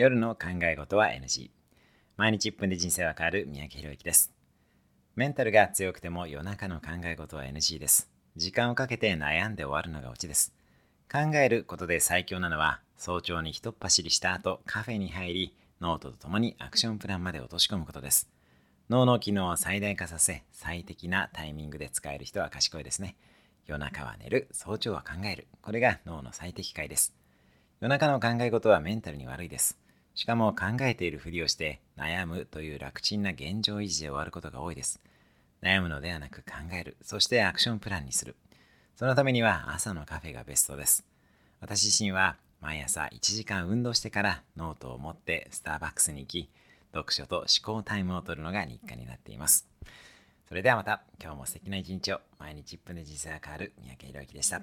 夜の考え事は NG 毎日1分で人生は変わる三宅裕之です。メンタルが強くても夜中の考え事は NG です。時間をかけて悩んで終わるのがオチです。考えることで最強なのは早朝にひとっ走りした後カフェに入りノートとともにアクションプランまで落とし込むことです。脳の機能を最大化させ最適なタイミングで使える人は賢いですね。夜中は寝る早朝は考える。これが脳の最適解です。夜中の考え事はメンタルに悪いです。しかも考えているふりをして悩むという楽ちんな現状維持で終わることが多いです。悩むのではなく考える。そしてアクションプランにする。そのためには朝のカフェがベストです。私自身は毎朝1時間運動してからノートを持ってスターバックスに行き読書と思考タイムを取るのが日課になっています。それではまた。今日も素敵な一日を。毎日1分で人生が変わる三宅裕之でした。